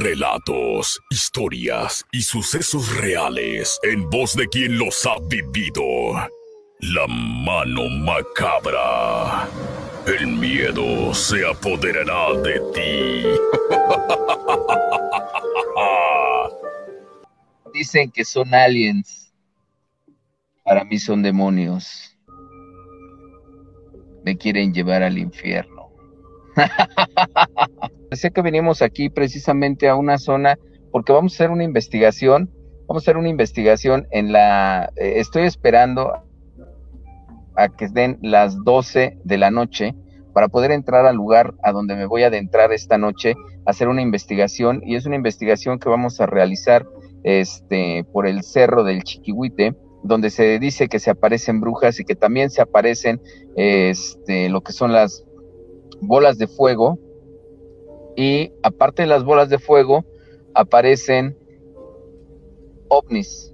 Relatos, historias y sucesos reales en voz de quien los ha vivido. La mano macabra. El miedo se apoderará de ti. Dicen que son aliens. Para mí son demonios. Me quieren llevar al infierno. sé que venimos aquí precisamente a una zona porque vamos a hacer una investigación. Vamos a hacer una investigación en la... Eh, estoy esperando a que den las 12 de la noche para poder entrar al lugar a donde me voy a adentrar esta noche, hacer una investigación y es una investigación que vamos a realizar este, por el cerro del Chiquihuite, donde se dice que se aparecen brujas y que también se aparecen este, lo que son las bolas de fuego y aparte de las bolas de fuego aparecen ovnis.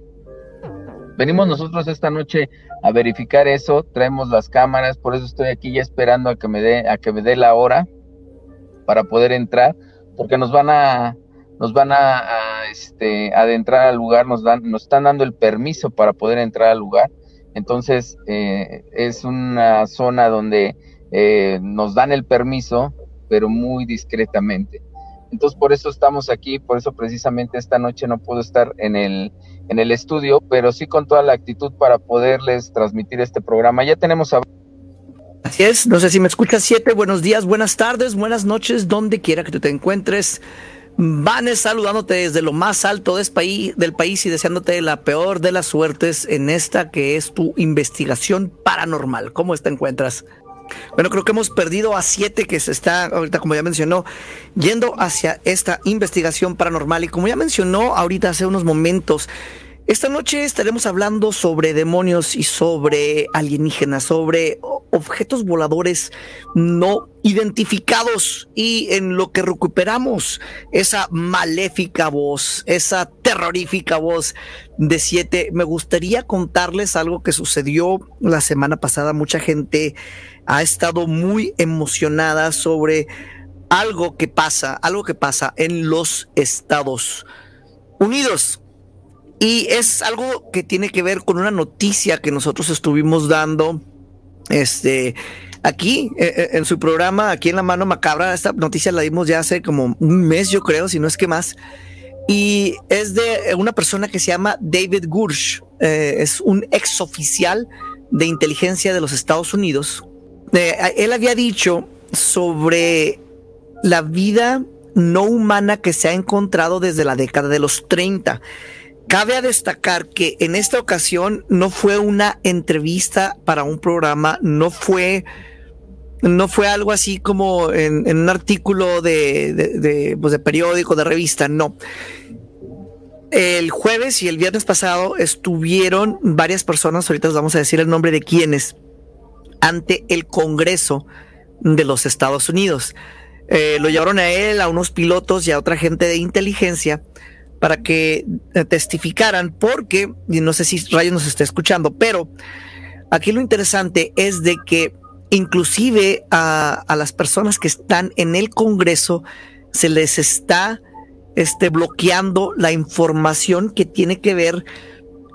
Venimos nosotros esta noche a verificar eso, traemos las cámaras, por eso estoy aquí ya esperando a que me dé a que me dé la hora para poder entrar, porque nos van a nos van a, este, adentrar al lugar, nos dan nos están dando el permiso para poder entrar al lugar. Entonces eh, es una zona donde eh, nos dan el permiso, pero muy discretamente. Entonces por eso estamos aquí, por eso precisamente esta noche no puedo estar en el, en el estudio, pero sí con toda la actitud para poderles transmitir este programa. Ya tenemos a... Así es, no sé si me escuchas siete, buenos días, buenas tardes, buenas noches, donde quiera que tú te encuentres. Vanes saludándote desde lo más alto país, del país y deseándote la peor de las suertes en esta que es tu investigación paranormal. ¿Cómo te encuentras? Bueno, creo que hemos perdido a siete que se está, ahorita como ya mencionó, yendo hacia esta investigación paranormal. Y como ya mencionó ahorita hace unos momentos, esta noche estaremos hablando sobre demonios y sobre alienígenas, sobre objetos voladores no identificados y en lo que recuperamos esa maléfica voz, esa terrorífica voz de siete. Me gustaría contarles algo que sucedió la semana pasada. Mucha gente ha estado muy emocionada sobre algo que pasa, algo que pasa en los Estados Unidos. Y es algo que tiene que ver con una noticia que nosotros estuvimos dando este aquí eh, eh, en su programa, aquí en la mano macabra. Esta noticia la dimos ya hace como un mes, yo creo, si no es que más. Y es de una persona que se llama David Gursh. Eh, es un ex oficial de inteligencia de los Estados Unidos. Él había dicho sobre la vida no humana que se ha encontrado desde la década de los 30 Cabe destacar que en esta ocasión no fue una entrevista para un programa, no fue, no fue algo así como en, un artículo de, de, pues de periódico, de revista, no. El jueves y el viernes pasado estuvieron varias personas, ahorita les vamos a decir el nombre de quiénes, ante el Congreso de los Estados Unidos. Eh, lo llevaron a él, a unos pilotos y a otra gente de inteligencia para que eh, testificaran, porque, y no sé si Rayo nos está escuchando, pero aquí lo interesante es de que inclusive a, las personas que están en el Congreso se les está este, bloqueando la información que tiene que ver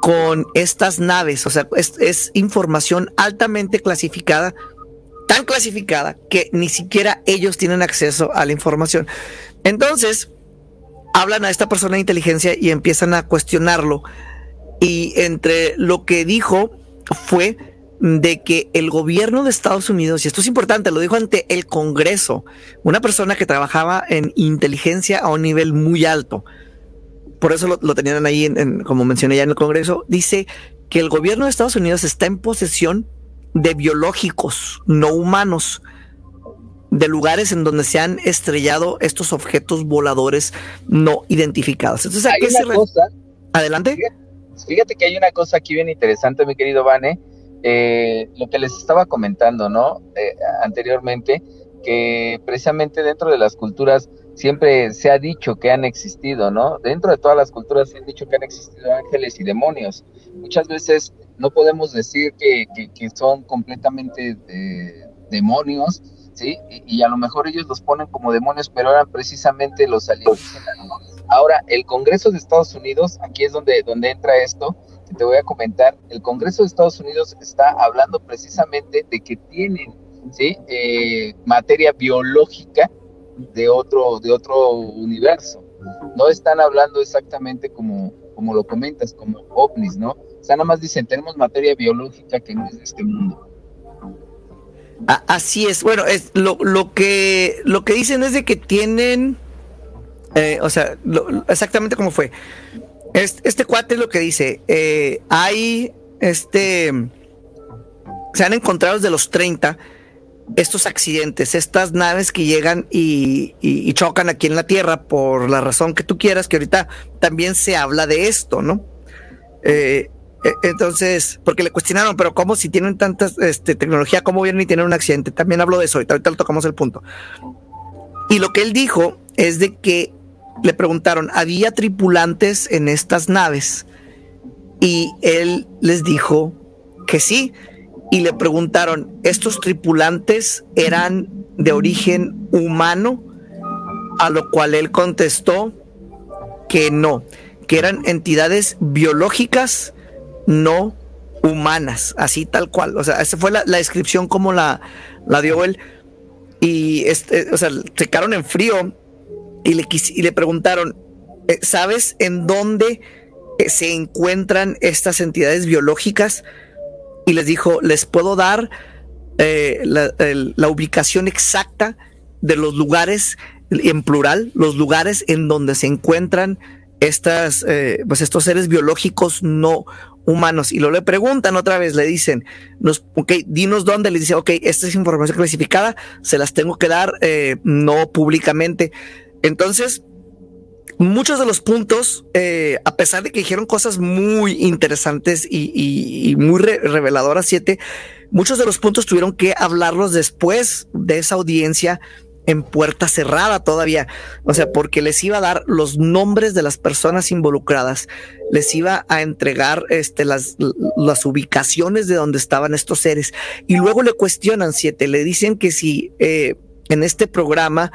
con estas naves, o sea, es, información altamente clasificada, tan clasificada que ni siquiera ellos tienen acceso a la información. Entonces, hablan a esta persona de inteligencia y empiezan a cuestionarlo. Y entre lo que dijo fue de que el gobierno de Estados Unidos, y esto es importante, lo dijo ante el Congreso, una persona que trabajaba en inteligencia a un nivel muy alto, por eso lo, tenían ahí, en, como mencioné ya en el Congreso, dice que el gobierno de Estados Unidos está en posesión de biológicos no humanos de lugares en donde se han estrellado estos objetos voladores no identificados. Entonces, ¿a qué se Adelante. Fíjate que hay una cosa aquí bien interesante, mi querido Vane, eh, lo que les estaba comentando, ¿no? Eh, anteriormente, que precisamente dentro de las culturas siempre se ha dicho que han existido, ¿no? Dentro de todas las culturas se han dicho que han existido ángeles y demonios. Muchas veces no podemos decir que, son completamente demonios, ¿sí? Y, a lo mejor ellos los ponen como demonios, pero eran precisamente los alienígenas, Ahora, el Congreso de Estados Unidos, aquí es donde, donde entra esto, que te voy a comentar, el Congreso de Estados Unidos está hablando precisamente de que tienen, ¿sí? Eh, materia biológica de otro, de otro universo. No están hablando exactamente como, como lo comentas, como ovnis, ¿no? O sea, nada más dicen, tenemos materia biológica que no es de este mundo. Así es. Bueno, es lo, lo que lo que dicen es de que tienen, eh, o sea, exactamente como fue. Este, este, cuate es lo que dice. Eh, hay, este, se han encontrado desde los 30 estos accidentes, estas naves que llegan y, chocan aquí en la Tierra por la razón que tú quieras, que ahorita también se habla de esto, ¿no? Eh, e, entonces, porque le cuestionaron, pero ¿cómo si tienen tanta este, tecnología, cómo vienen y tienen un accidente? También hablo de eso, ahorita, ahorita lo tocamos el punto. Y lo que él dijo es de que le preguntaron, ¿había tripulantes en estas naves? Y él les dijo que sí. Y le preguntaron, ¿estos tripulantes eran de origen humano? A lo cual él contestó que no, que eran entidades biológicas no humanas, así tal cual. O sea, esa fue la, descripción como la, la dio él. Y, este, o sea, se quedaron en frío y le, y le preguntaron, eh, ¿sabes en dónde eh, se encuentran estas entidades biológicas? Y les dijo, les puedo dar eh, la, ubicación exacta de los lugares, en plural, los lugares en donde se encuentran estas, pues estos seres biológicos no humanos. Y lo le preguntan otra vez, le dicen, nos, ok, dinos dónde, le dice, ok, esta es información clasificada, se las tengo que dar no públicamente. Entonces, muchos de los puntos, eh, a pesar de que dijeron cosas muy interesantes y, muy reveladoras, siete, muchos de los puntos tuvieron que hablarlos después de esa audiencia en puerta cerrada todavía. O sea, porque les iba a dar los nombres de las personas involucradas, les iba a entregar este, las, las ubicaciones de donde estaban estos seres. Y luego le cuestionan, siete, le dicen que si eh, en este programa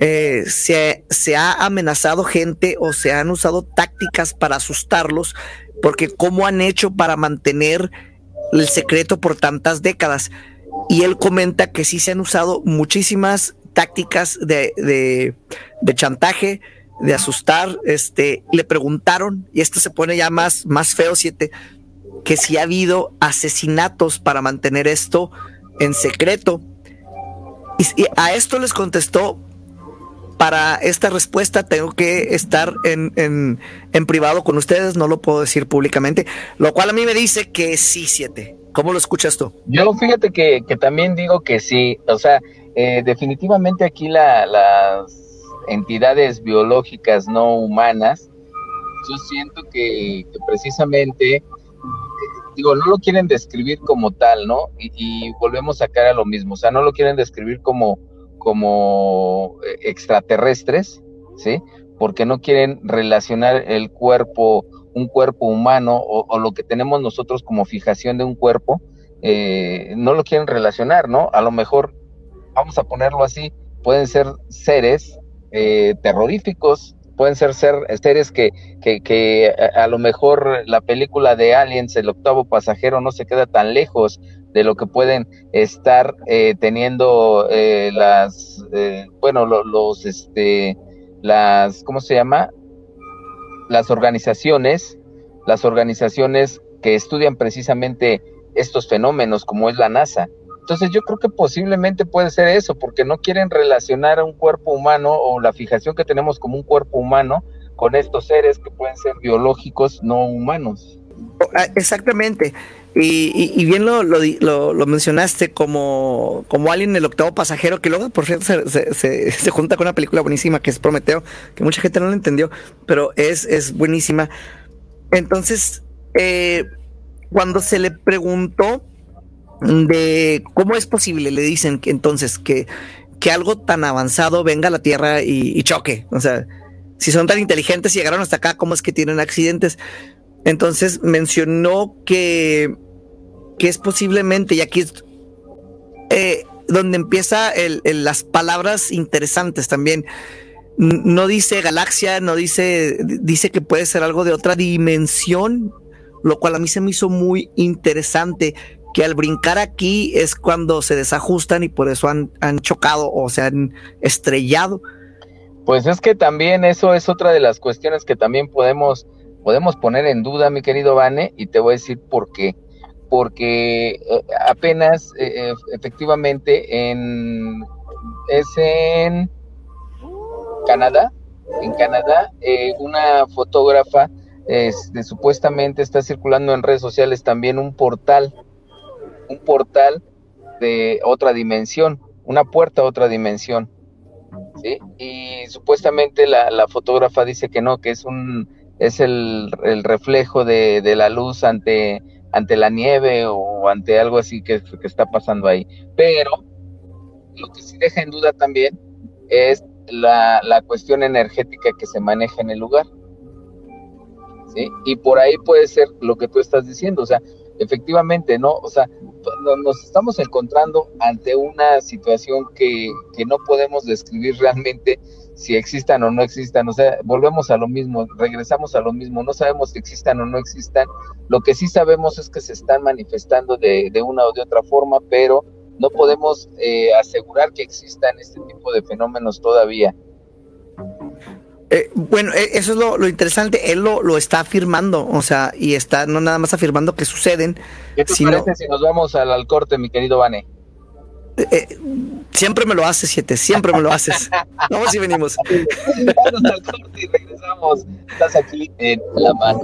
eh, se, se ha amenazado gente o se han usado tácticas para asustarlos, porque cómo han hecho para mantener el secreto por tantas décadas. Y él comenta que sí se han usado muchísimas tácticas de, de, chantaje, de asustar. Este, le preguntaron, y esto se pone ya más, más feo, siete, que si ha habido asesinatos para mantener esto en secreto. y a esto les contestó para esta respuesta tengo que estar en, en, privado con ustedes, no lo puedo decir públicamente, lo cual a mí me dice que sí, siete. ¿Cómo lo escuchas tú? Yo fíjate que, también digo que sí, o sea, eh, definitivamente aquí las entidades biológicas no humanas, yo siento que, precisamente digo, no lo quieren describir como tal, ¿no? Y, y, volvemos a caer a lo mismo, o sea, no lo quieren describir como, como eh, extraterrestres, ¿sí? Porque no quieren relacionar el cuerpo, un cuerpo humano o, lo que tenemos nosotros como fijación de un cuerpo, eh, no lo quieren relacionar, ¿no? A lo mejor, vamos a ponerlo así, pueden ser seres eh, terroríficos, pueden ser, ser seres que, que, que a, lo mejor la película de Aliens, el octavo pasajero, no se queda tan lejos de lo que pueden estar eh, teniendo eh, las, eh, bueno, los, este, las, ¿cómo se llama? Las organizaciones, las organizaciones que estudian precisamente estos fenómenos, como es la NASA. Entonces yo creo que posiblemente puede ser eso, porque no quieren relacionar a un cuerpo humano o la fijación que tenemos como un cuerpo humano con estos seres que pueden ser biológicos no humanos. Ah, exactamente. Y, bien lo, lo, mencionaste como, como alguien el octavo pasajero, que luego, por cierto, se, se, junta con una película buenísima que es Prometeo, que mucha gente no lo entendió, pero es, es buenísima. Entonces, eh, cuando se le preguntó de cómo es posible, le dicen que entonces que, que algo tan avanzado venga a la Tierra y, choque. O sea, si son tan inteligentes y llegaron hasta acá, ¿cómo es que tienen accidentes? Entonces mencionó que, que es posiblemente, y aquí es eh, donde empieza las palabras interesantes también. No dice galaxia, no dice, dice que puede ser algo de otra dimensión, lo cual a mí se me hizo muy interesante que al brincar aquí es cuando se desajustan y por eso han, han chocado o se han estrellado. Pues es que también eso es otra de las cuestiones que también podemos, podemos poner en duda, mi querido Vane, y te voy a decir por qué. Porque eh, apenas, eh, efectivamente, en, es en Canadá, en Canadá, eh, una fotógrafa este, supuestamente está circulando en redes sociales también un portal un portal de otra dimensión, una puerta a otra dimensión. ¿sí? Y supuestamente la, la, fotógrafa dice que no, que es un es el, el reflejo de, de, la luz ante, ante la nieve o ante algo así que, que está pasando ahí. Pero lo que sí deja en duda también es la, la cuestión energética que se maneja en el lugar. ¿sí? Y por ahí puede ser lo que tú estás diciendo, o sea, efectivamente, ¿no? O sea, nos estamos encontrando ante una situación que, que no podemos describir realmente si existan o no existan, o sea, volvemos a lo mismo, regresamos a lo mismo, no sabemos si existan o no existan, lo que sí sabemos es que se están manifestando de, de una o de otra forma, pero no podemos eh, asegurar que existan este tipo de fenómenos todavía. Eh, bueno, eh, eso es lo, interesante, él lo, lo, está afirmando, o sea, y está no nada más afirmando que suceden. ¿Qué te sino, parece si nos vamos al, al corte, mi querido Vane? Eh, siempre me lo haces, siete, siempre me lo haces. Vamos y venimos. Vamos al corte y regresamos. Estás aquí en la mano.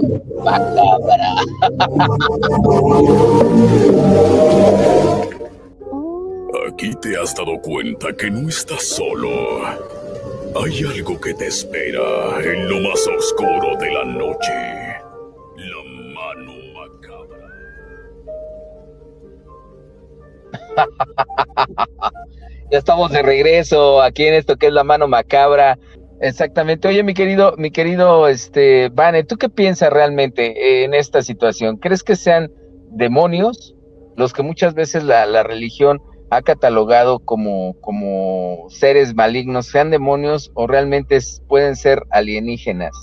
Aquí te has dado cuenta que no estás solo. Hay algo que te espera en lo más oscuro de la noche. La mano macabra. ya estamos de regreso aquí en esto que es la mano macabra. Exactamente. Oye, mi querido, mi querido, este, Vane, ¿tú qué piensas realmente en esta situación? ¿Crees que sean demonios los que muchas veces la religión ha catalogado como, como seres malignos, sean demonios o realmente pueden ser alienígenas.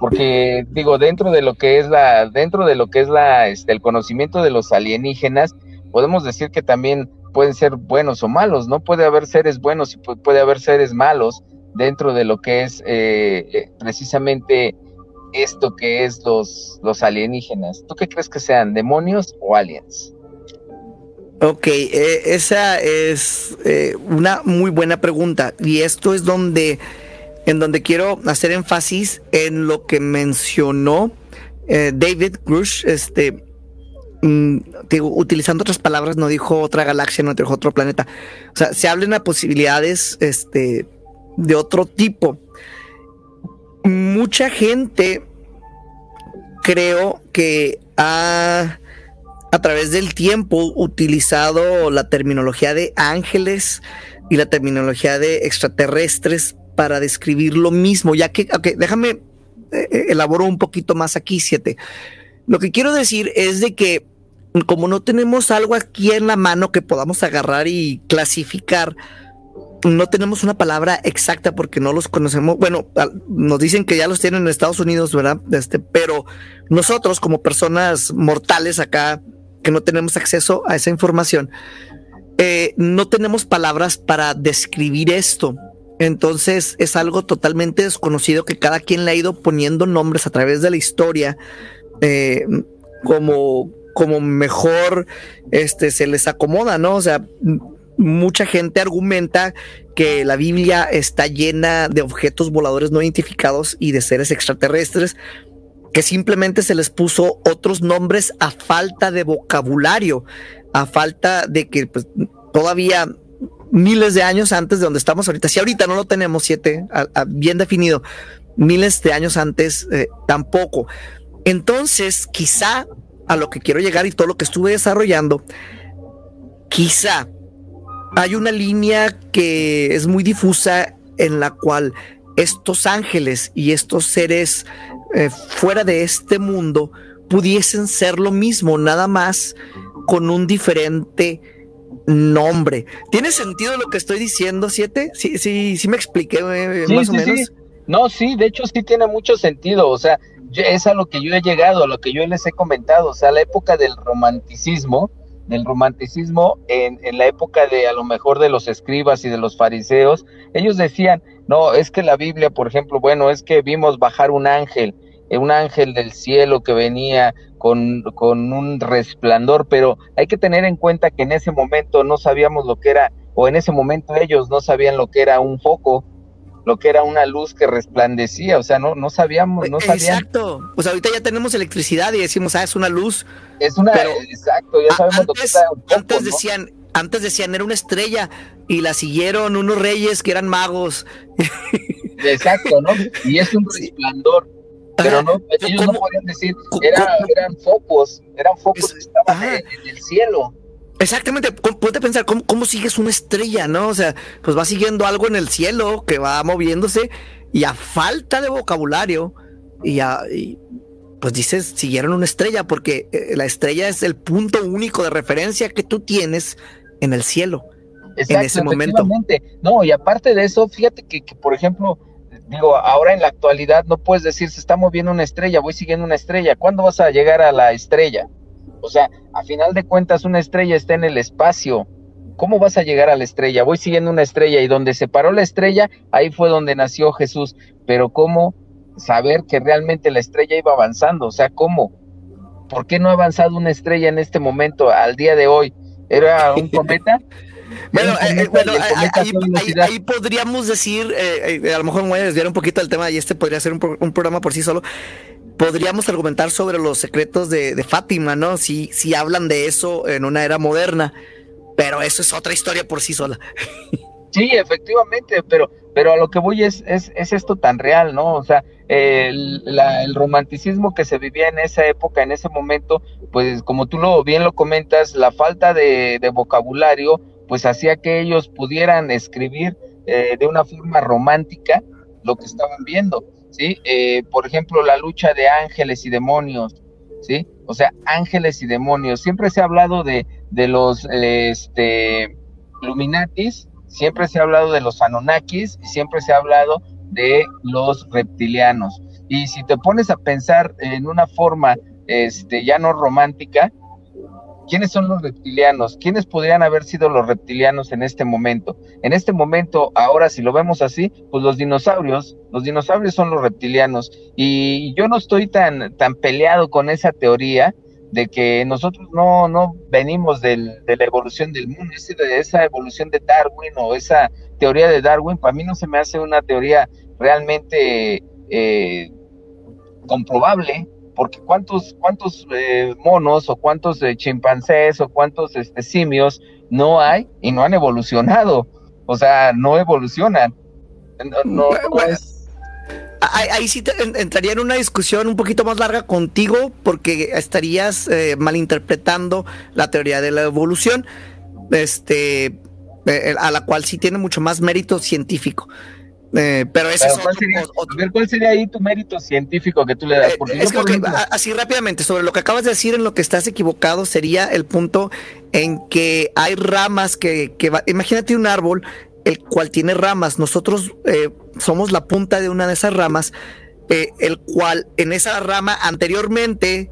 Porque digo, dentro de lo que es la, dentro de lo que es la, este, el conocimiento de los alienígenas, podemos decir que también pueden ser buenos o malos, ¿no? Puede haber seres buenos y puede haber seres malos dentro de lo que es eh, eh, precisamente esto que es los, los alienígenas. ¿Tú qué crees que sean, demonios o aliens? Ok, eh, esa es eh, una muy buena pregunta y esto es donde, en donde quiero hacer énfasis en lo que mencionó eh, David Grush, este, mm, utilizando otras palabras, no dijo otra galaxia, no dijo otro planeta. O sea, se hablan a posibilidades, este, de otro tipo. Mucha gente creo que ha a través del tiempo utilizado la terminología de ángeles y la terminología de extraterrestres para describir lo mismo, ya que, ok, déjame eh, eh, elaboro un poquito más aquí, siete. Lo que quiero decir es de que como no tenemos algo aquí en la mano que podamos agarrar y clasificar, no tenemos una palabra exacta porque no los conocemos. Bueno, nos dicen que ya los tienen en Estados Unidos, ¿verdad? Este, pero nosotros como personas mortales acá que no tenemos acceso a esa información, eh, no tenemos palabras para describir esto. Entonces es algo totalmente desconocido que cada quien le ha ido poniendo nombres a través de la historia eh, como, como mejor este, se les acomoda, ¿no? O sea, mucha gente argumenta que la Biblia está llena de objetos voladores no identificados y de seres extraterrestres, que simplemente se les puso otros nombres a falta de vocabulario, a falta de que pues, todavía miles de años antes de donde estamos ahorita, si ahorita no lo tenemos siete bien definido, miles de años antes eh, tampoco. Entonces, quizá a lo que quiero llegar y todo lo que estuve desarrollando, quizá hay una línea que es muy difusa en la cual estos ángeles y estos seres eh, fuera de este mundo pudiesen ser lo mismo, nada más con un diferente nombre. ¿Tiene sentido lo que estoy diciendo, Siete? Sí, sí, sí me expliqué eh, más o menos. No, sí, de hecho sí tiene mucho sentido. O sea, es a lo que yo he llegado, a lo que yo les he comentado. O sea, la época del romanticismo, del romanticismo en, en, la época de a lo mejor de los escribas y de los fariseos, ellos decían, no, es que la Biblia, por ejemplo, bueno, es que vimos bajar un ángel, eh, un ángel del cielo que venía con, con un resplandor, pero hay que tener en cuenta que en ese momento no sabíamos lo que era, o en ese momento ellos no sabían lo que era un foco, lo que era una luz que resplandecía, o sea, no, no sabíamos, no sabían. Exacto, pues ahorita ya tenemos electricidad y decimos, ah, es una luz. Es una, exacto, ya sabemos lo que está un Antes decían, antes decían era una estrella y la siguieron unos reyes que eran magos. Exacto, ¿no? Y es un resplandor. Pero no, ellos no podían decir, eran focos, eran focos que estaban en, en el cielo. Exactamente, ponte pensar ¿cómo, sigues una estrella, ¿no? O sea, pues va siguiendo algo en el cielo que va moviéndose y a falta de vocabulario y, pues dices, siguieron una estrella porque eh, la estrella es el punto único de referencia que tú tienes en el cielo en ese momento. No, y aparte de eso, fíjate que, que, por ejemplo, digo, ahora en la actualidad no puedes decir se está moviendo una estrella, voy siguiendo una estrella, ¿cuándo vas a llegar a la estrella? O sea, a final de cuentas una estrella está en el espacio. ¿Cómo vas a llegar a la estrella? Voy siguiendo una estrella y donde se paró la estrella, ahí fue donde nació Jesús. Pero ¿cómo saber que realmente la estrella iba avanzando? O sea, ¿cómo? ¿Por qué no ha avanzado una estrella en este momento, al día de hoy? ¿Era un cometa? Bueno, eh, bueno ahí, podríamos decir, eh, eh, a lo mejor me voy a desviar un poquito del tema y este podría ser un, un programa por sí solo podríamos argumentar sobre los secretos de, Fátima, ¿no? Si, si hablan de eso en una era moderna, pero eso es otra historia por sí sola. Sí, efectivamente, pero, pero a lo que voy es, es, es esto tan real, ¿no? O sea, el, el, romanticismo que se vivía en esa época, en ese momento, pues como tú lo bien lo comentas, la falta de, vocabulario, pues hacía que ellos pudieran escribir eh, de una forma romántica lo que estaban viendo. ¿Sí? Eh, por ejemplo, la lucha de ángeles y demonios, ¿sí? O sea, ángeles y demonios. Siempre se ha hablado de, de los este, Illuminatis, siempre se ha hablado de los Anunnakis siempre se ha hablado de los reptilianos. Y si te pones a pensar en una forma este, ya no romántica, ¿Quiénes son los reptilianos? ¿Quiénes podrían haber sido los reptilianos en este momento? En este momento, ahora si lo vemos así, pues los dinosaurios, los dinosaurios son los reptilianos. Y yo no estoy tan, tan peleado con esa teoría de que nosotros no, no venimos de la evolución del mundo, de esa evolución de Darwin o esa teoría de Darwin, para mí no se me hace una teoría realmente eh, comprobable, porque cuántos, cuántos eh, monos o cuántos eh, chimpancés o cuántos este, simios no hay y no han evolucionado, o sea, no evolucionan. No, Ahí, sí entraría en una discusión un poquito más larga contigo porque estarías eh, malinterpretando la teoría de la evolución, este, a la cual sí tiene mucho más mérito científico. Eh, pero ese ¿cuál, sería, ¿cuál sería ahí tu mérito científico que tú le das? Eh, así rápidamente, sobre lo que acabas de decir en lo que estás equivocado, sería el punto en que hay ramas que, que imagínate un árbol, el cual tiene ramas, nosotros eh, somos la punta de una de esas ramas, el cual en esa rama anteriormente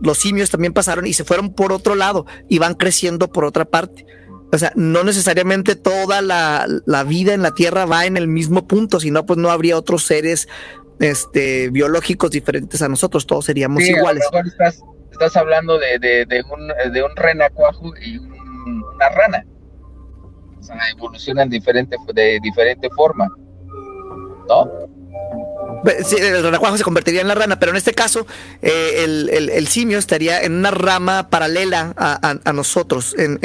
los simios también pasaron y se fueron por otro lado y van creciendo por otra parte. O sea, no necesariamente toda la, vida en la Tierra va en el mismo punto, sino pues no habría otros seres este, biológicos diferentes a nosotros, todos seríamos iguales. A lo estás, estás hablando de, de, de, un, de un renacuajo y una rana. O sea, evolucionan diferente, de diferente forma. ¿No? El renacuajo se convertiría en la rana, pero en este caso eh, el, simio estaría en una rama paralela a, nosotros en,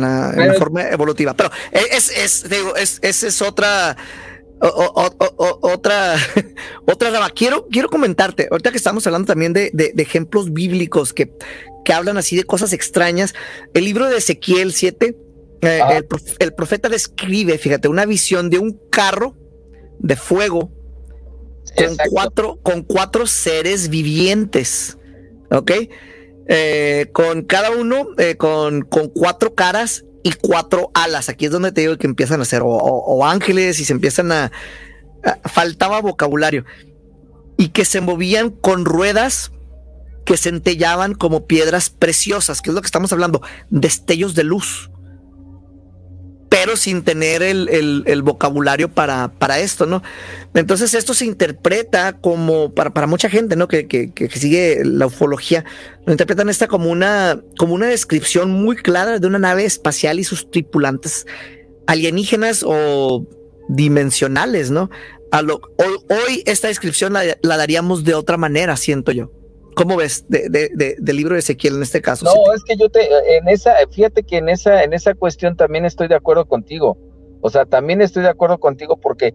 la, forma evolutiva. Pero es, es, digo, es, esa es otra otra, otra rama. Quiero, quiero comentarte, ahorita que estamos hablando también de, ejemplos bíblicos que, que, hablan así de cosas extrañas. El libro de Ezequiel 7, eh, el, profeta describe, fíjate, una visión de un carro de fuego con cuatro, con cuatro seres vivientes. ¿Ok? Eh, con cada uno eh, con, con cuatro caras y cuatro alas. Aquí es donde te digo que empiezan a ser o, ángeles y se empiezan a, Faltaba vocabulario. Y que se movían con ruedas que centellaban como piedras preciosas, que es lo que estamos hablando, destellos de luz pero sin tener el, vocabulario para, para, esto, ¿no? Entonces esto se interpreta como, para, mucha gente, ¿no? Que, que, sigue la ufología, lo interpretan esta como una, como una descripción muy clara de una nave espacial y sus tripulantes alienígenas o dimensionales, ¿no? Lo, hoy, esta descripción la daríamos de otra manera, siento yo. ¿Cómo ves de, de, del libro de Ezequiel en este caso? No, es que yo te, en esa, fíjate que en esa, en esa cuestión también estoy de acuerdo contigo. O sea, también estoy de acuerdo contigo porque eh,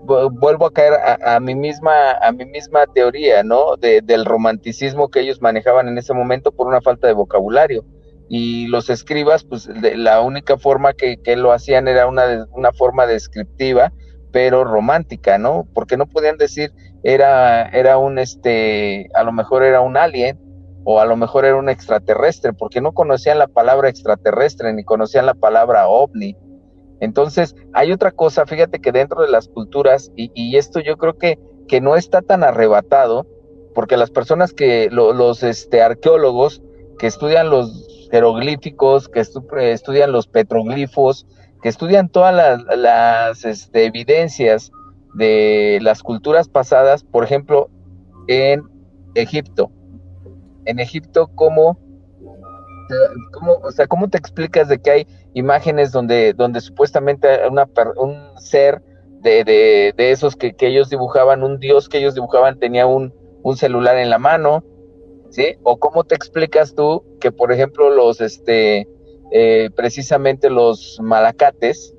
vuelvo a caer a, mi misma, a mi misma teoría, ¿no? del romanticismo que ellos manejaban en ese momento por una falta de vocabulario. Y los escribas, pues la única forma que, que lo hacían era una, una forma descriptiva, pero romántica, ¿no? Porque no podían decir era, era un, este, a lo mejor era un alien o a lo mejor era un extraterrestre, porque no conocían la palabra extraterrestre ni conocían la palabra ovni. Entonces, hay otra cosa, fíjate que dentro de las culturas, y, esto yo creo que, que no está tan arrebatado, porque las personas que, los este, arqueólogos que estudian los jeroglíficos, que estudian los petroglifos, que estudian todas las, las este, evidencias de las culturas pasadas, por ejemplo, en Egipto. En Egipto, ¿cómo, cómo, o sea, ¿cómo te explicas de que hay imágenes donde, donde supuestamente una, un ser de, de, de esos que, ellos dibujaban, un dios que ellos dibujaban tenía un, un celular en la mano? ¿Sí? ¿O cómo te explicas tú que, por ejemplo, los, este, eh, precisamente los malacates,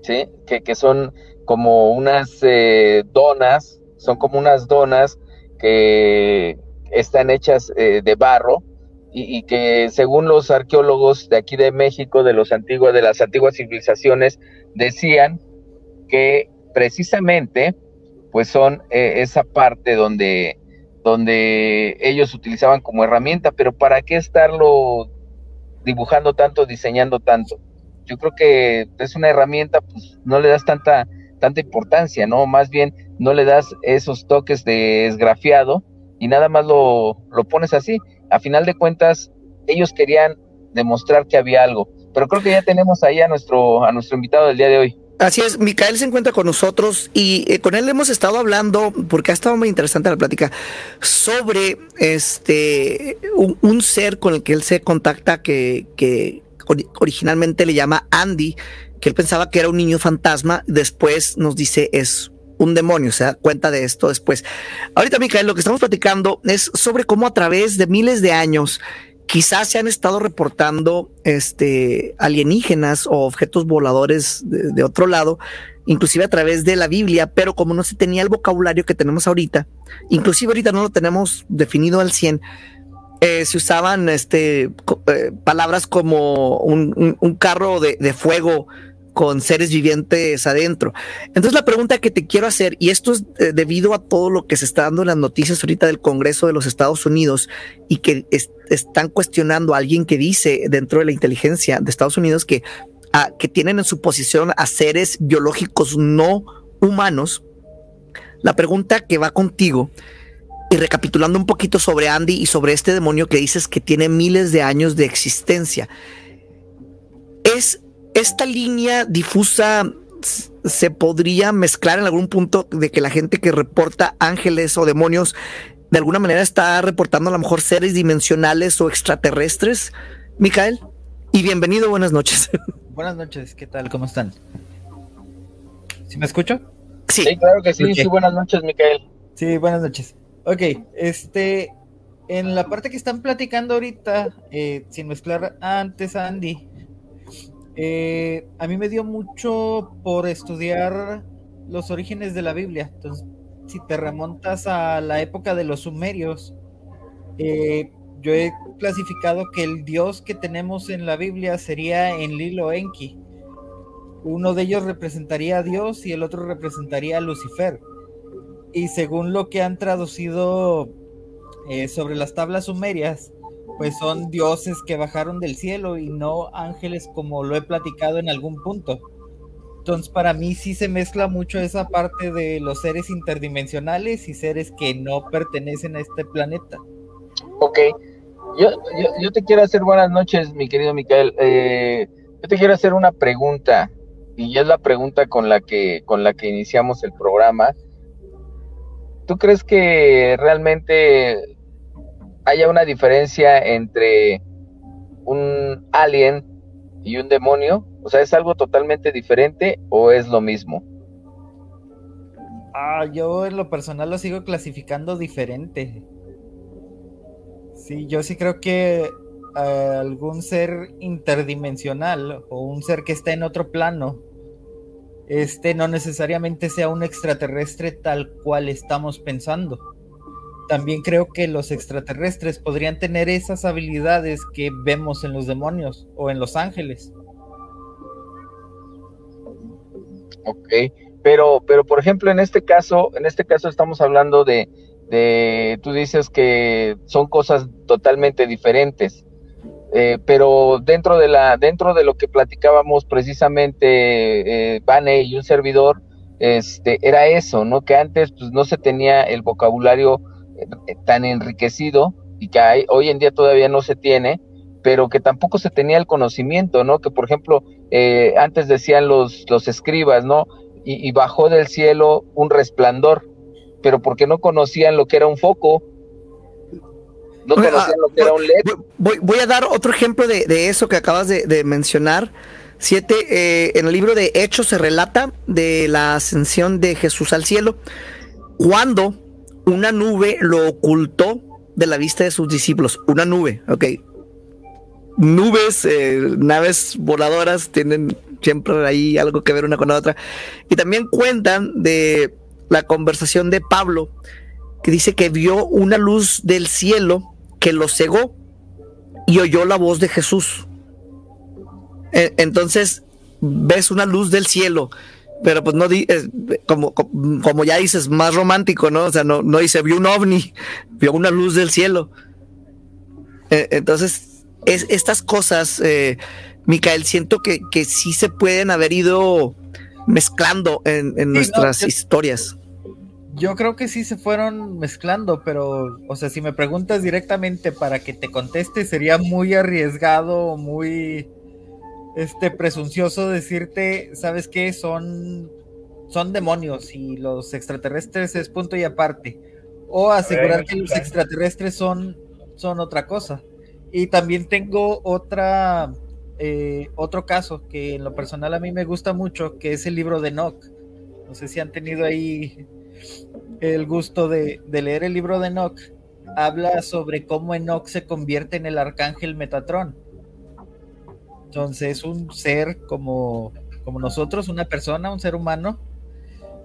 ¿sí? Que, que son como unas eh, donas, son como unas donas que están hechas eh, de barro y, que según los arqueólogos de aquí de México, de los antiguos, de las antiguas civilizaciones, decían que precisamente pues son eh, esa parte donde, donde ellos utilizaban como herramienta, pero ¿para qué estarlo dibujando tanto, diseñando tanto? Yo creo que es una herramienta, pues no le das tanta tanta importancia, ¿no? Más bien no le das esos toques de esgrafiado y nada más lo, lo pones así. A final de cuentas, ellos querían demostrar que había algo. Pero creo que ya tenemos ahí a nuestro, a nuestro invitado del día de hoy. Así es, Micael se encuentra con nosotros y eh, con él hemos estado hablando, porque ha estado muy interesante la plática, sobre este un, un ser con el que él se contacta que, que originalmente le llama Andy, que él pensaba que era un niño fantasma, después nos dice es un demonio, se da cuenta de esto después. Ahorita, Micael, lo que estamos platicando es sobre cómo a través de miles de años quizás se han estado reportando este alienígenas o objetos voladores de, otro lado, inclusive a través de la Biblia, pero como no se tenía el vocabulario que tenemos ahorita, inclusive ahorita no lo tenemos definido al 100, eh, se usaban este, eh, palabras como un, carro de, de, fuego con seres vivientes adentro. Entonces la pregunta que te quiero hacer, y esto es eh, debido a todo lo que se está dando en las noticias ahorita del Congreso de los Estados Unidos y que están cuestionando a alguien que dice dentro de la inteligencia de Estados Unidos que, ah, que tienen en su posición a seres biológicos no humanos, la pregunta que va contigo, y recapitulando un poquito sobre Andy y sobre este demonio que dices que tiene miles de años de existencia, es esta línea difusa se podría mezclar en algún punto de que la gente que reporta ángeles o demonios de alguna manera está reportando a lo mejor seres dimensionales o extraterrestres. Micael, y bienvenido, buenas noches. Buenas noches, ¿qué tal? ¿Cómo están? ¿Sí me escucho? Sí, claro que sí. Sí, buenas noches, Micael. Sí, buenas noches. Ok, este, en la parte que están platicando ahorita, eh, sin mezclar antes a Andy, eh, a mí me dio mucho por estudiar los orígenes de la Biblia. Entonces, si te remontas a la época de los sumerios, eh, yo he clasificado que el dios que tenemos en la Biblia sería Enlil Enki. Uno de ellos representaría a Dios y el otro representaría a Lucifer. Y según lo que han traducido eh, sobre las tablas sumerias, pues son dioses que bajaron del cielo y no ángeles como lo he platicado en algún punto. Entonces para mí sí se mezcla mucho esa parte de los seres interdimensionales y seres que no pertenecen a este planeta. Ok, yo, yo, te quiero hacer buenas noches, mi querido Micael. Eh, yo te quiero hacer una pregunta y es la pregunta con la que con la que iniciamos el programa. ¿Tú crees que realmente haya una diferencia entre un alien y un demonio? O sea, ¿es algo totalmente diferente o es lo mismo? Ah, yo en lo personal lo sigo clasificando diferente. Sí, yo sí creo que eh, algún ser interdimensional o un ser que está en otro plano, este no necesariamente sea un extraterrestre tal cual estamos pensando. También creo que los extraterrestres podrían tener esas habilidades que vemos en los demonios o en los ángeles. Ok, pero, pero por ejemplo, en este caso, en este caso estamos hablando de, de tú dices que son cosas totalmente diferentes. Eh, pero dentro de la dentro de lo que platicábamos precisamente eh, Vane y un servidor este era eso no que antes pues no se tenía el vocabulario eh, tan enriquecido y que hoy en día todavía no se tiene pero que tampoco se tenía el conocimiento no que por ejemplo eh, antes decían los los escribas no y, y bajó del cielo un resplandor pero porque no conocían lo que era un foco, no conocían ah, lo que era un LED. Voy, a dar otro ejemplo de, eso que acabas de, mencionar. Siete, eh, en el libro de Hechos se relata de la ascensión de Jesús al cielo, cuando una nube lo ocultó de la vista de sus discípulos. Una nube, ok. Nubes, eh, naves voladoras tienen siempre ahí algo que ver una con la otra. Y también cuentan de la conversación de Pablo, que dice que vio una luz del cielo que lo cegó y oyó la voz de Jesús. E, entonces, ves una luz del cielo, pero pues no como, como ya dices, más romántico, ¿no? O sea, no, no dice, vio un ovni, vio una luz del cielo. E, entonces, es, estas cosas, eh, Micael, siento que, que sí se pueden haber ido mezclando en, nuestras historias. Yo creo que sí se fueron mezclando, pero, o sea, si me preguntas directamente para que te conteste, sería muy arriesgado, muy, este, presuncioso decirte, ¿sabes qué? Son, son demonios y los extraterrestres es punto y aparte. O asegurar que los extraterrestres son, son otra cosa. Y también tengo otra, eh, otro caso que en lo personal a mí me gusta mucho, que es el libro de Enoch. No sé si han tenido ahí el gusto de, leer el libro de Enoch, habla sobre cómo Enoch se convierte en el arcángel Metatron. Entonces, un ser como, como nosotros, una persona, un ser humano,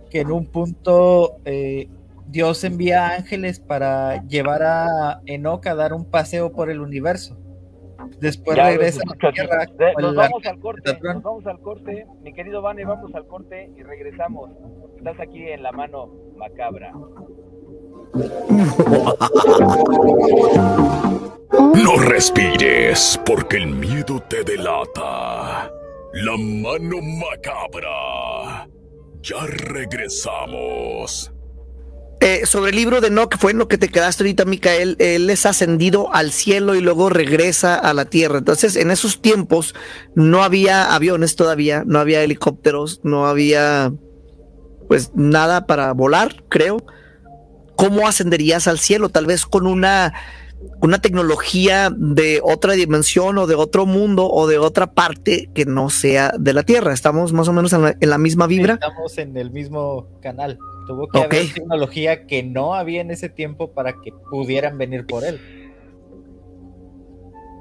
que en un punto eh, Dios envía ángeles para llevar a Enoch a dar un paseo por el universo. Después regresa a la tierra. Nos vamos al corte, nos vamos al corte. Mi querido Vane, vamos al corte y regresamos. Estás aquí en la mano macabra. No respires, porque el miedo te delata. La mano macabra. Ya regresamos. Eh, sobre el libro de Enoch, fue en lo que te quedaste ahorita, Micael. Él es ascendido al cielo y luego regresa a la tierra. Entonces, en esos tiempos no había aviones todavía, no había helicópteros, no había pues nada para volar, creo. ¿Cómo ascenderías al cielo? Tal vez con una, una tecnología de otra dimensión o de otro mundo o de otra parte que no sea de la Tierra. Estamos más o menos en la misma vibra. Estamos en el mismo canal. Tuvo que haber tecnología que no había en ese tiempo para que pudieran venir por él.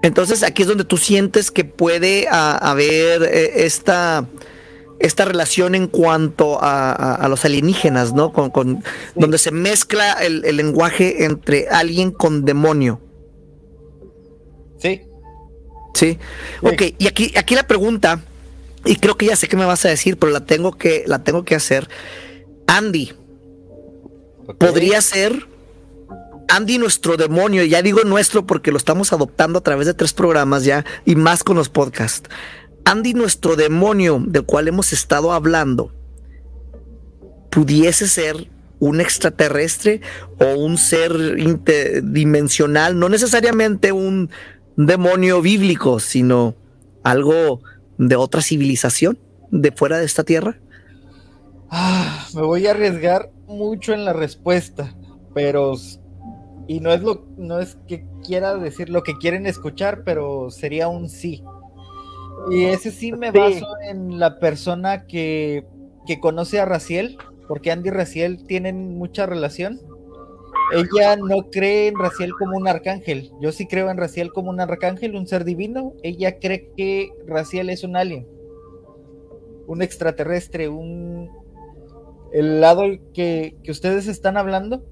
Entonces aquí es donde tú sientes que puede ah, haber eh, esta, esta relación en cuanto a, los alienígenas, ¿no? Con, Donde se mezcla el, lenguaje entre alguien con demonio. Sí. Sí. Ok, y aquí, aquí la pregunta, y creo que ya sé qué me vas a decir, pero la tengo que, la tengo que hacer. Andy, podría ser Andy nuestro demonio, ya digo nuestro porque lo estamos adoptando a través de tres programas ya y más con los podcasts. Andy nuestro demonio del cual hemos estado hablando pudiese ser un extraterrestre o un ser interdimensional, no necesariamente un demonio bíblico, sino algo de otra civilización de fuera de esta tierra. Ah, me voy a arriesgar mucho en la respuesta, pero y no es lo no es que quiera decir lo que quieren escuchar, pero sería un sí. Y ese sí me baso en la persona que, que conoce a Raciel, porque Andy y Raciel tienen mucha relación. Ella no cree en Raciel como un arcángel. Yo sí creo en Raciel como un arcángel, un ser divino. Ella cree que Raciel es un alien, un extraterrestre, un el lado que, que ustedes están hablando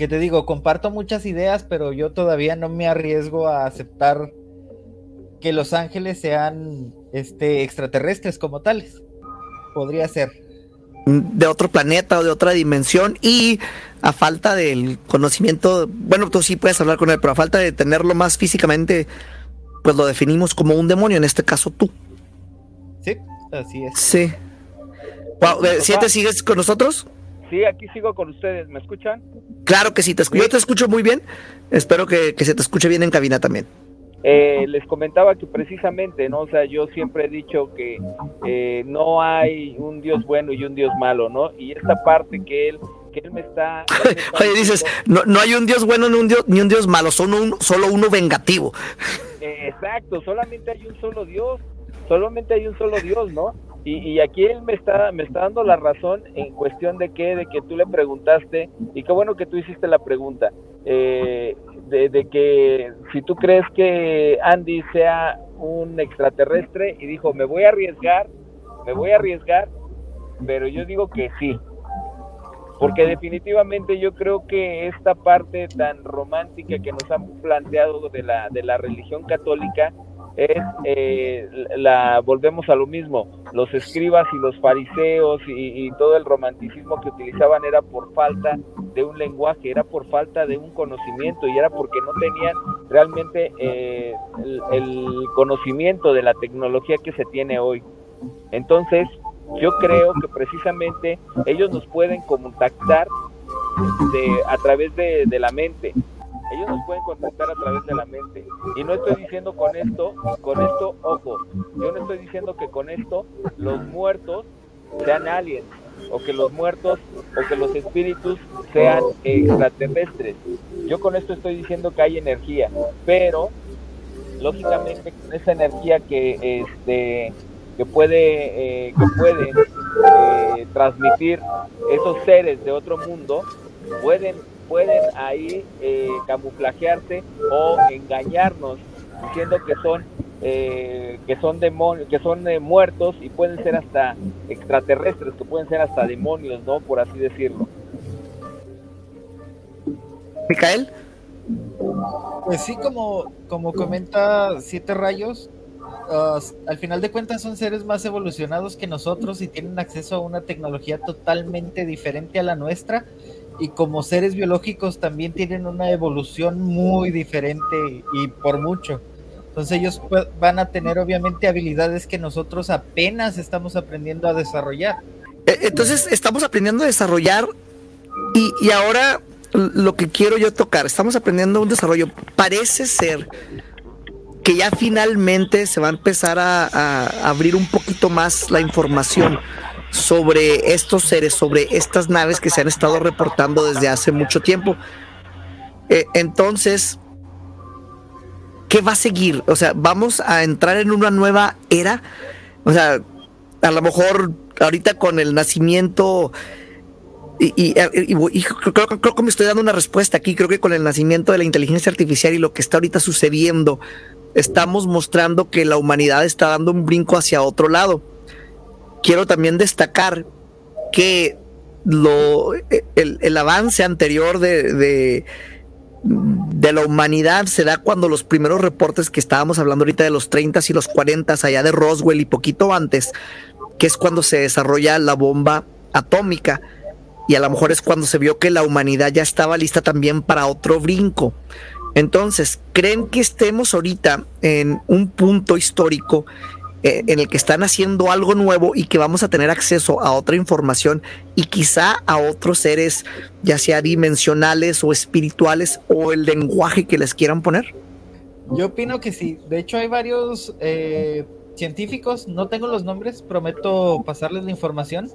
que te digo, comparto muchas ideas, pero yo todavía no me arriesgo a aceptar que los ángeles sean este, extraterrestres como tales. Podría ser. De otro planeta o de otra dimensión y a falta del conocimiento, bueno, tú sí puedes hablar con él, pero a falta de tenerlo más físicamente, pues lo definimos como un demonio, en este caso tú. Sí, así es. Sí. Wow, ¿Siete sigues con nosotros? Sí, aquí sigo con ustedes. ¿Me escuchan? Claro que sí, te escucho. Yo te escucho muy bien. Espero que, se te escuche bien en cabina también. Eh, les comentaba que precisamente, ¿no? O sea, yo siempre he dicho que eh, no hay un Dios bueno y un Dios malo, ¿no? Y esta parte que él, que él me está... Oye, dices, no, no hay un Dios bueno ni un Dios, ni un Dios malo, solo, un, solo uno vengativo. exacto, solamente hay un solo Dios, solamente hay un solo Dios, ¿no? Y, aquí él me está, me está dando la razón en cuestión de que, de que tú le preguntaste, y qué bueno que tú hiciste la pregunta, eh, de, que si tú crees que Andy sea un extraterrestre, y dijo, me voy a arriesgar, me voy a arriesgar, pero yo digo que sí, porque definitivamente yo creo que esta parte tan romántica que nos han planteado de la, de la religión católica, es eh, la volvemos a lo mismo los escribas y los fariseos y, todo el romanticismo que utilizaban era por falta de un lenguaje era por falta de un conocimiento y era porque no tenían realmente eh, el, conocimiento de la tecnología que se tiene hoy. Entonces yo creo que precisamente ellos nos pueden contactar de, a través de la mente ellos nos pueden contactar a través de la mente. Y no estoy diciendo con esto, con esto, ojo, yo no estoy diciendo que con esto los muertos sean aliens, o que los muertos, o que los espíritus sean extraterrestres. Yo con esto estoy diciendo que hay energía, pero lógicamente con esa energía que este que puede eh, que pueden eh, transmitir esos seres de otro mundo pueden pueden ahí eh, camuflajearse o engañarnos diciendo que son eh, que son demonios, que son eh, muertos y pueden ser hasta extraterrestres, que pueden ser hasta demonios, ¿no? Por así decirlo. Micael. Pues sí, como, como comenta Siete Rayos, uh, al final de cuentas son seres más evolucionados que nosotros y tienen acceso a una tecnología totalmente diferente a la nuestra y como seres biológicos también tienen una evolución muy diferente y por mucho. Entonces ellos van a tener obviamente habilidades que nosotros apenas estamos aprendiendo a desarrollar. Eh, entonces estamos aprendiendo a desarrollar y, y ahora lo que quiero yo tocar, estamos aprendiendo un desarrollo. Parece ser que ya finalmente se va a empezar a, a abrir un poquito más la información sobre estos seres, sobre estas naves que se han estado reportando desde hace mucho tiempo. Eh, entonces, ¿qué va a seguir? O sea, vamos a entrar en una nueva era. O sea, a lo mejor ahorita con el nacimiento y, creo, creo, que me estoy dando una respuesta aquí. Creo que con el nacimiento de la inteligencia artificial y lo que está ahorita sucediendo, estamos mostrando que la humanidad está dando un brinco hacia otro lado quiero también destacar que el, avance anterior de, de, la humanidad se da cuando los primeros reportes que estábamos hablando ahorita de los 30 y los 40 allá de Roswell y poquito antes, que es cuando se desarrolla la bomba atómica y a lo mejor es cuando se vio que la humanidad ya estaba lista también para otro brinco. Entonces, ¿creen que estemos ahorita en un punto histórico eh, en el que están haciendo algo nuevo y que vamos a tener acceso a otra información y quizá a otros seres, ya sea dimensionales o espirituales o el lenguaje que les quieran poner? Yo opino que sí. De hecho, hay varios eh, científicos, no tengo los nombres, prometo pasarles la información,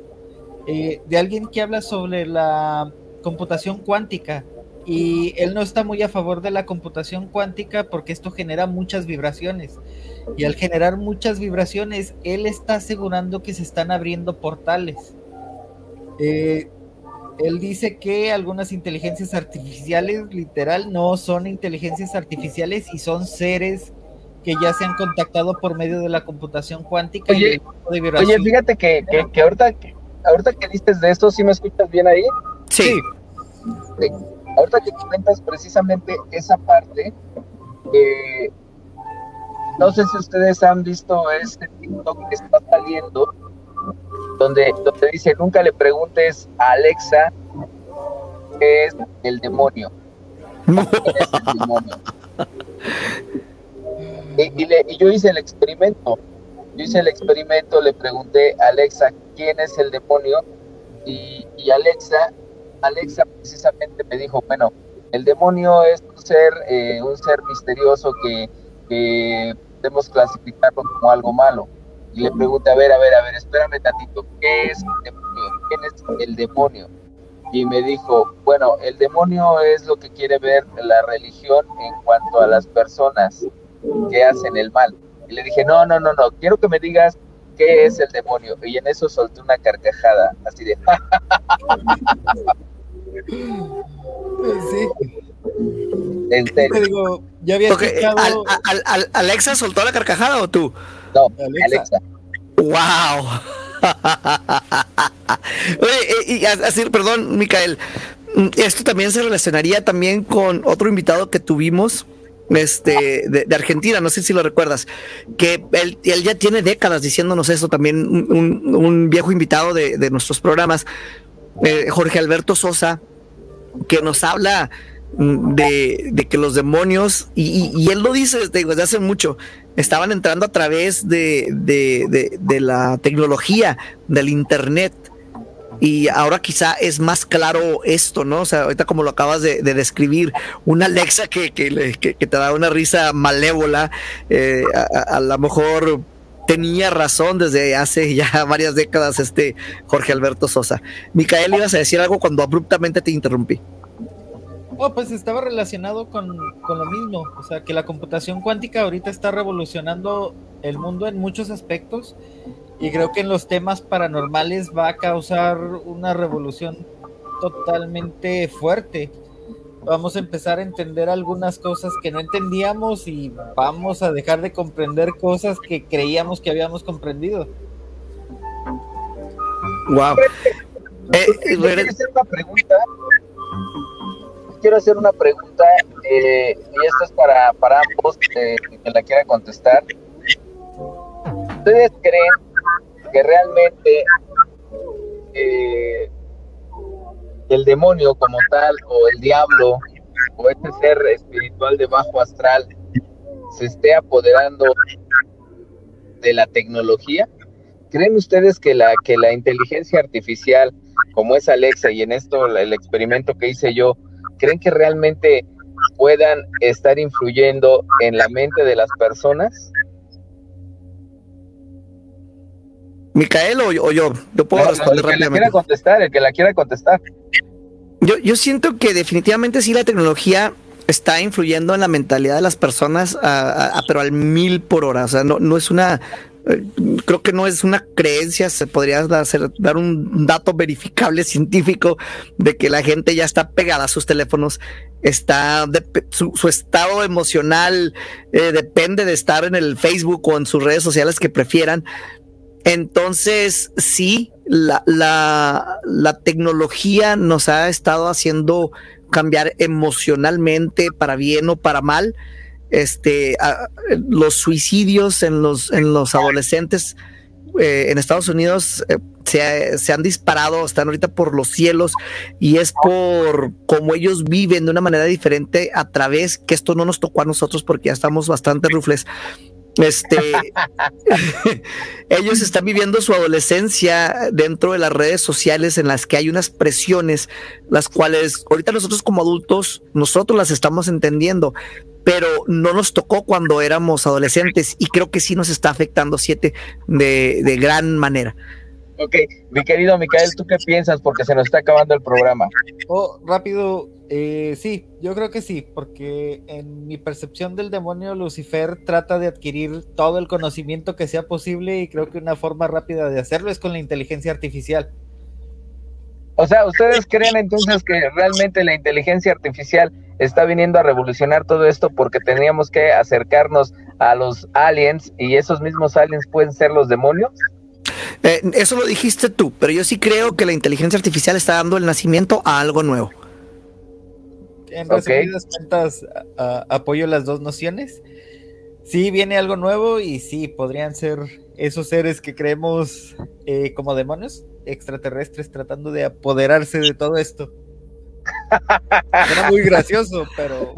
eh, de alguien que habla sobre la computación cuántica. Y él no está muy a favor de la computación cuántica porque esto genera muchas vibraciones y al generar muchas vibraciones, él está asegurando que se están abriendo portales. Eh, él dice que algunas inteligencias artificiales, literal, no son inteligencias artificiales y son seres que ya se han contactado por medio de la computación cuántica. Oye, oye fíjate que, que, ahorita, ahorita que dices de esto, ¿sí me escuchas bien ahí? Sí. Ahorita que comentas precisamente esa parte, eh, no sé si ustedes han visto este TikTok que está saliendo, donde, donde dice, nunca le preguntes a Alexa qué es el demonio. Y, yo hice el experimento. Yo hice el experimento, le pregunté a Alexa quién es el demonio y, Alexa, Alexa precisamente me dijo, bueno, el demonio es un ser, eh, un ser misterioso que, que podemos clasificarlo como algo malo. Y le pregunté, a ver, a ver, a ver, espérame tantito, ¿qué es el demonio? ¿Quién es el demonio? Y me dijo, bueno, el demonio es lo que quiere ver la religión en cuanto a las personas que hacen el mal. Y le dije, no, no, no, no, quiero que me digas qué es el demonio. Y en eso solté una carcajada, así de... sí. En serio. ya había ¿Alexa soltó la carcajada o tú? No, Alexa. ¡Wow! Oye, y así, perdón, Micael, esto también se relacionaría también con otro invitado que tuvimos este de, Argentina, no sé si lo recuerdas, que él, ya tiene décadas diciéndonos eso, también un, viejo invitado de, nuestros programas, eh, Jorge Alberto Sosa, que nos habla de, que los demonios, y, él lo dice desde, hace mucho, estaban entrando a través de, la tecnología, del Internet. Y ahora quizá es más claro esto, ¿no? O sea, ahorita como lo acabas de, describir, una Alexa que, que, te da una risa malévola, eh, a, a lo mejor tenía razón desde hace ya varias décadas este Jorge Alberto Sosa. Micael, ibas a decir algo cuando abruptamente te interrumpí. Oh, pues estaba relacionado con, lo mismo, o sea, que la computación cuántica ahorita está revolucionando el mundo en muchos aspectos y creo que en los temas paranormales va a causar una revolución totalmente fuerte. Vamos a empezar a entender algunas cosas que no entendíamos y vamos a dejar de comprender cosas que creíamos que habíamos comprendido. Wow. Eh, hacer una pregunta quiero hacer una pregunta eh, y esto es para, para ambos eh, que la quiera contestar. ¿Ustedes creen que realmente eh, el demonio como tal o el diablo o este ser espiritual de bajo astral se esté apoderando de la tecnología? ¿Creen ustedes que la, que la inteligencia artificial, como es Alexa y en esto el experimento que hice yo, ¿Creen que realmente puedan estar influyendo en la mente de las personas? Micael o, yo, yo puedo responder el que la quiera contestar, el que la quiera contestar. Yo, yo siento que definitivamente sí la tecnología está influyendo en la mentalidad de las personas, pero al mil por hora. O sea, no, no es una creo que no es una creencia, se podría hacer, dar un dato verificable científico de que la gente ya está pegada a sus teléfonos, está su, estado emocional eh, depende de estar en el Facebook o en sus redes sociales que prefieran. Entonces, sí, la, la, tecnología nos ha estado haciendo cambiar emocionalmente para bien o para mal. Este, los suicidios en los, en los adolescentes eh, en Estados Unidos eh, se, se, han disparado, están ahorita por los cielos y es por cómo ellos viven de una manera diferente a través, que esto no nos tocó a nosotros porque ya estamos bastante rufles, este, ellos están viviendo su adolescencia dentro de las redes sociales en las que hay unas presiones, las cuales ahorita nosotros como adultos, nosotros las estamos entendiendo, pero no nos tocó cuando éramos adolescentes y creo que sí nos está afectando siete de, de gran manera. Ok, mi querido Micael, ¿tú qué piensas? Porque se nos está acabando el programa. Oh, rápido, eh, sí, yo creo que sí, porque en mi percepción del demonio Lucifer trata de adquirir todo el conocimiento que sea posible y creo que una forma rápida de hacerlo es con la inteligencia artificial. O sea, ¿ustedes creen entonces que realmente la inteligencia artificial está viniendo a revolucionar todo esto porque teníamos que acercarnos a los aliens y esos mismos aliens pueden ser los demonios? Eh, eso lo dijiste tú, pero yo sí creo que la inteligencia artificial está dando el nacimiento a algo nuevo. En resumidas cuentas, apoyo las dos nociones. Sí, viene algo nuevo y sí, podrían ser esos seres que creemos eh, como demonios extraterrestres tratando de apoderarse de todo esto. Era muy gracioso, pero.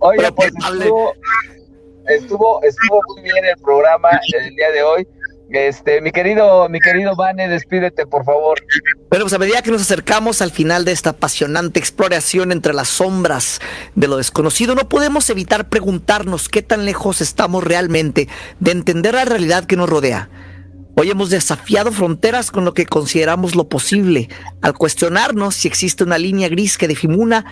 Oye, pues estuvo, estuvo, estuvo muy bien el programa el día de hoy. Este, mi querido, mi querido Vane, despídete, por favor. Bueno, pues a medida que nos acercamos al final de esta apasionante exploración entre las sombras de lo desconocido, no podemos evitar preguntarnos qué tan lejos estamos realmente de entender la realidad que nos rodea. Hoy hemos desafiado fronteras con lo que consideramos lo posible, al cuestionarnos si existe una línea gris que difimuna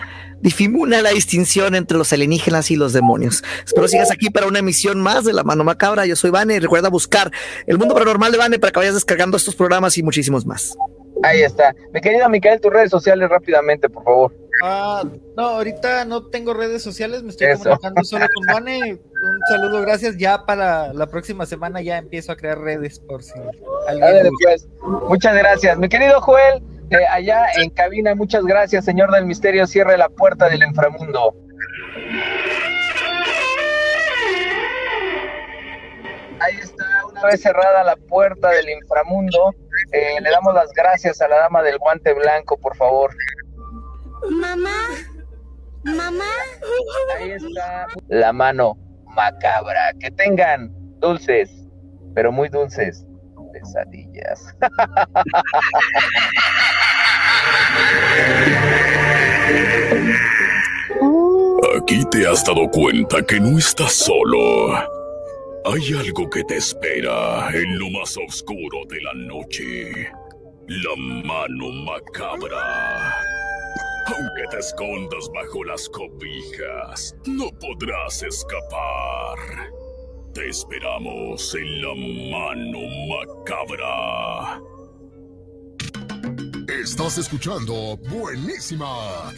la distinción entre los alienígenas y los demonios. Espero sigas aquí para una emisión más de La Mano Macabra. Yo soy Vane y recuerda buscar el mundo paranormal de Vane para que vayas descargando estos programas y muchísimos más. Ahí está. Mi querido Micael, tus redes sociales rápidamente, por favor. Ah, no, ahorita no tengo redes sociales, me estoy comunicando solo con Vane. Un saludo, gracias. Ya para la próxima semana ya empiezo a crear redes por si alguien. Pues. Muchas gracias. Mi querido Joel, eh, allá en cabina, muchas gracias, señor del misterio. Cierre la puerta del inframundo. Ahí está, una vez cerrada la puerta del inframundo, eh, le damos las gracias a la dama del guante blanco, por favor. Mamá, mamá. Ahí está la mano macabra. Que tengan dulces, pero muy dulces pesadillas. Aquí te has dado cuenta que no estás solo. Hay algo que te espera en lo más oscuro de la noche. La mano macabra. Aunque te escondas bajo las cobijas, no podrás escapar. Te esperamos en la mano macabra. Estás escuchando Buenísima.